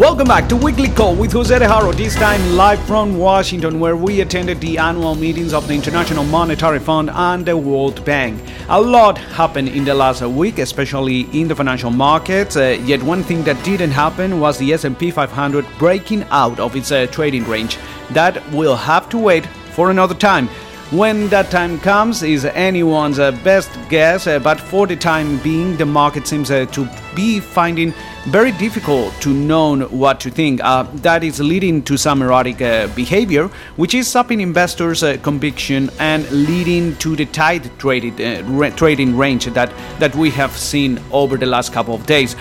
Welcome back to Weekly Call with Jose Haro, this time live from Washington, where we attended the annual meetings of the International Monetary Fund and the World Bank. A lot happened in the last week, especially in the financial markets. Uh, yet one thing that didn't happen was the S&P 500 breaking out of its uh, trading range. That will have to wait for another time. When that time comes is anyone's uh, best guess, uh, but for the time being, the market seems uh, to be finding very difficult to know what to think. Uh, that is leading to some erratic uh, behavior, which is sapping investors' uh, conviction and leading to the tight traded, re- trading range that, that we have seen over the last couple of days.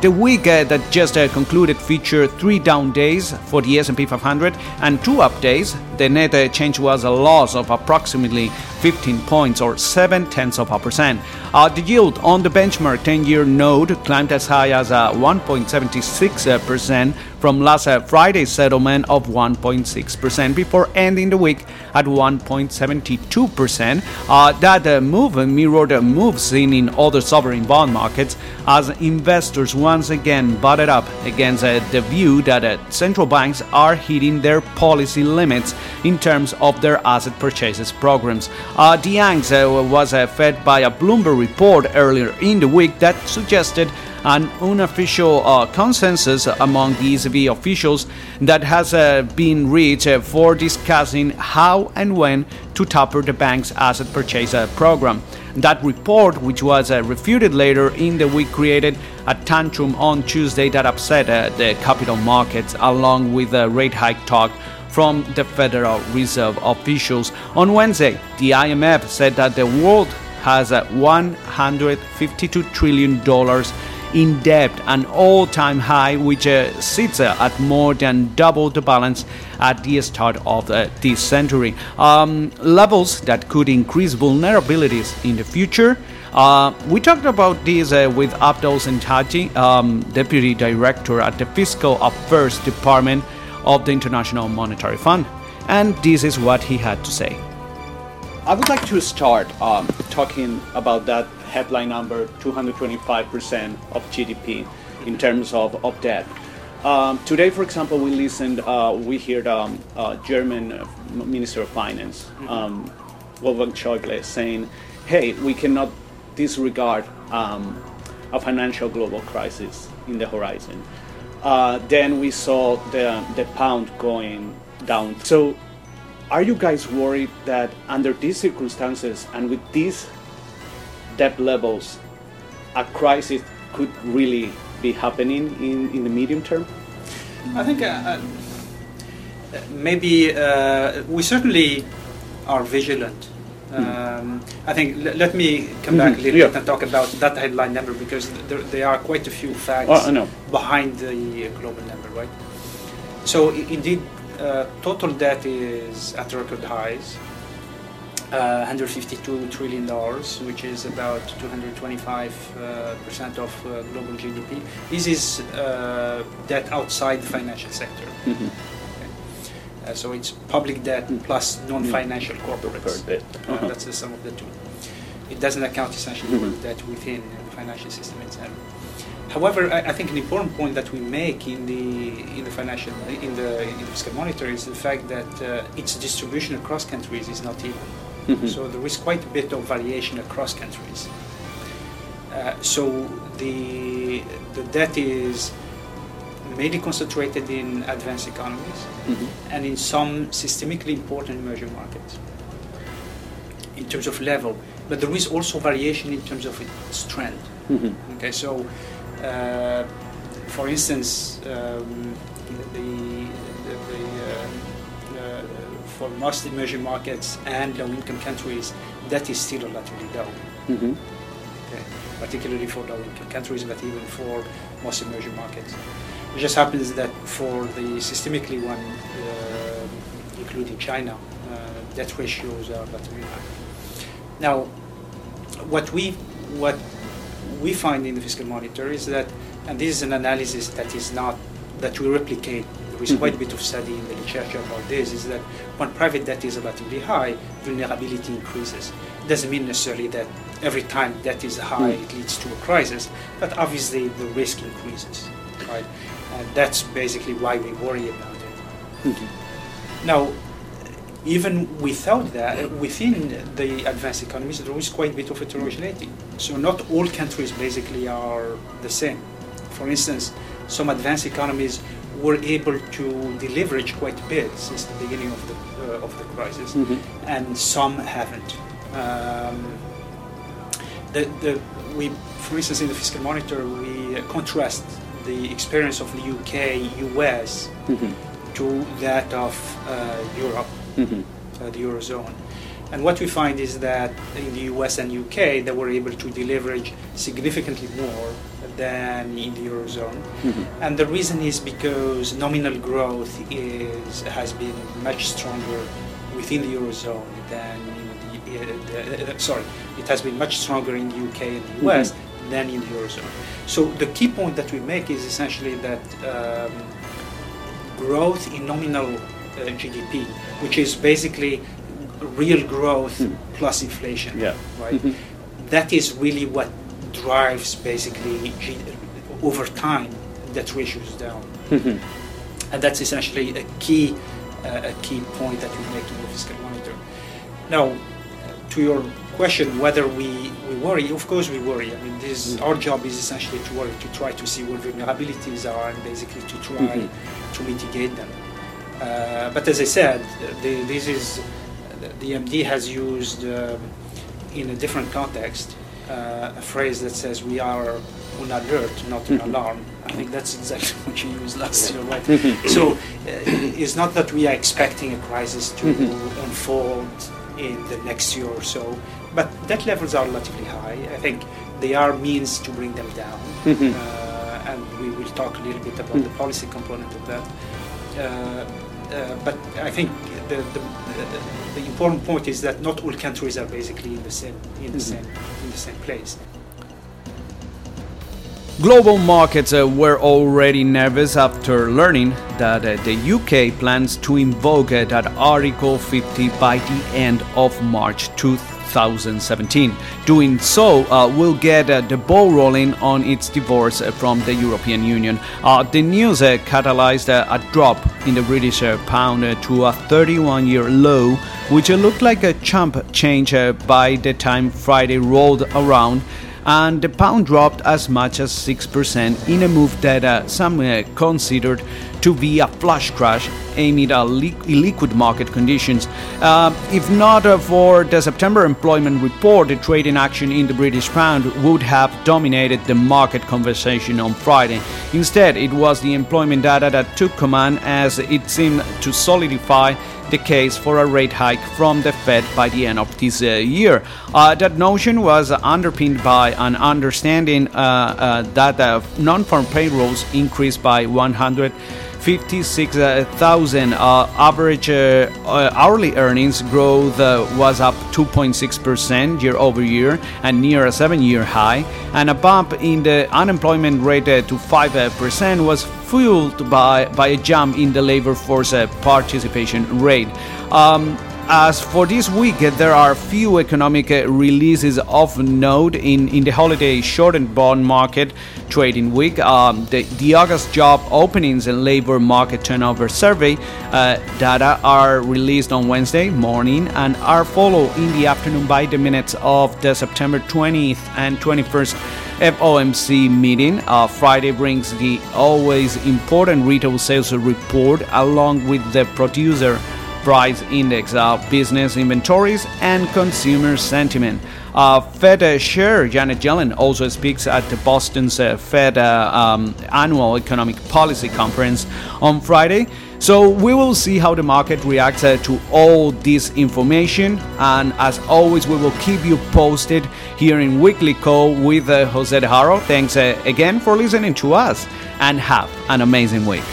the week that just concluded featured three down days for the S&P 500 and two up days. The net change was a loss of approximately 15 points or 7 tenths of a percent. Uh, the yield on the benchmark 10 year note climbed as high as uh, 1.76% from last uh, Friday's settlement of 1.6% before ending the week at 1.72%. Uh, that uh, move mirrored the moves seen in other sovereign bond markets as investors once again butted up against uh, the view that uh, central banks are hitting their policy limits in terms of their asset purchases programs. Uh, the angst was fed by a Bloomberg report earlier in the week that suggested an unofficial uh, consensus among the ECB officials that has uh, been reached uh, for discussing how and when to taper the bank's asset purchase program. That report, which was uh, refuted later in the week, created a tantrum on Tuesday that upset the capital markets, along with the rate hike talk from the Federal Reserve officials. On Wednesday, the IMF said that the world has $152 trillion in debt, an all time high, which uh, sits uh, at more than double the balance at the start of uh, this century. Um, levels that could increase vulnerabilities in the future. Uh, we talked about this uh, with Abdul Senhadji, um, Deputy Director at the Fiscal Affairs Department of the International Monetary Fund, and this is what he had to say. I would like to start um, talking about that headline number 225% of GDP in terms of, of debt. Um, today, for example, we listened, uh, we heard um, uh, German Minister of Finance, um, Wolfgang Schäuble, saying, hey, we cannot disregard um, a financial global crisis in the horizon. Uh, then we saw the, the pound going down. So are you guys worried that under these circumstances and with these debt levels, a crisis could really be happening in, in the medium term? I think uh, uh, maybe uh, we certainly are vigilant. Hmm. Um, I think l- let me come back mm-hmm. a little yeah. bit and talk about that headline number because there, there are quite a few facts oh, behind the global number, right? So indeed, uh, total debt is at record highs. Uh, 152 trillion dollars, which is about 225 uh, percent of uh, global GDP. This is uh, debt outside the financial sector. Mm-hmm. Okay. Uh, so it's public debt plus non-financial corporates. Debt. Uh-huh. that's the sum of the two. It doesn't account essentially mm-hmm. for debt within the financial system itself. However, I, I, think an important point that we make in the in the financial in the, in the fiscal monitor is the fact that uh, its distribution across countries is not even. Mm-hmm. So there is quite a bit of variation across countries. Uh, so the the debt is mainly concentrated in advanced economies mm-hmm. and in some systemically important emerging markets in terms of level, but there is also variation in terms of its trend. Mm-hmm. Okay, so uh, for instance, um, the, for most emerging markets and low-income countries, that is still relatively low. Mm-hmm. Okay. Particularly for low-income countries, but even for most emerging markets. It just happens that for the systemically one, uh, including China, uh, debt ratios are relatively high. Now, what we what we find in the fiscal monitor is that, and this is an analysis that is not, that we replicate, there is mm-hmm. quite a bit of study in the literature about this, is that when private debt is relatively high, vulnerability increases. It doesn't mean necessarily that every time debt is high, mm. it leads to a crisis, but obviously the risk increases. Right? And that's basically why we worry about it. Now, even without that, within the advanced economies, there is quite a bit of heterogeneity. So not all countries basically are the same. For instance, some advanced economies were able to deleverage quite a bit since the beginning of the uh, of the crisis, and some haven't. Um, the, the, we, for instance, in the fiscal monitor, we contrast the experience of the UK, US, to that of uh, Europe, uh, the eurozone. And what we find is that in the US and UK, they were able to deleverage significantly more than in the eurozone. And the reason is because nominal growth is has been much stronger within the eurozone than in the, uh, the uh, sorry, it has been much stronger in the UK and the US than in the eurozone. So the key point that we make is essentially that um, growth in nominal uh, GDP, which is basically real growth plus inflation, Yeah. right? That is really what drives basically over time that ratios down, and that's essentially a key uh, a key point that we make in the fiscal monitor. Now, to your question, whether we, we worry, of course we worry. I mean, this our job is essentially to worry, to try to see where vulnerabilities are, and basically to try to mitigate them. Uh, but as I said, the, this is the MD has used um, in a different context uh, a phrase that says we are on alert, not on alarm. I think that's exactly what you used last year, right? so uh, it's not that we are expecting a crisis to unfold in the next year or so, but debt levels are relatively high. I think they are means to bring them down, uh, and we will talk a little bit about the policy component of that. Uh, uh, but I think the, the, the, the important point is that not all countries are basically in the same in the same in the same place. Global markets uh, were already nervous after learning that uh, the UK plans to invoke uh, that Article 50 by the end of March 2017. Doing so uh, will get uh, the ball rolling on its divorce uh, from the European Union. Uh, the news uh, catalyzed a drop in the British pound to a 31 year low, which looked like a chump change by the time Friday rolled around and the pound dropped as much as 6% in a move that uh, some uh, considered to be a flash crash amid illiquid market conditions. Uh, if not uh, for the September employment report, the trading action in the British pound would have dominated the market conversation on Friday. Instead, it was the employment data that took command as it seemed to solidify the case for a rate hike from the Fed by the end of this uh, year. Uh, that notion was underpinned by an understanding uh, uh, that uh, non-farm payrolls increased by 156,000. Uh, average uh, uh, hourly earnings growth uh, was up 2.6% year over year and near a seven-year high, and a bump in the unemployment rate uh, to 5% was fueled by, by a jump in the labor force uh, participation rate. Um, as for this week, there are few economic releases of note in, in the holiday shortened bond market trading week. Um, the, the August job openings and labor market turnover survey uh, data are released on Wednesday morning and are followed in the afternoon by the minutes of the September 20th and 21st FOMC meeting. Uh, Friday brings the always important retail sales report along with the producer price index, uh, business inventories, and consumer sentiment. Uh, Fed Chair Janet Yellen also speaks at the Boston's uh, Fed uh, um, annual economic policy conference on Friday. So we will see how the market reacts uh, to all this information, and as always, we will keep you posted here in Weekly Call with uh, Jose De Haro. Thanks again for listening to us, and have an amazing week.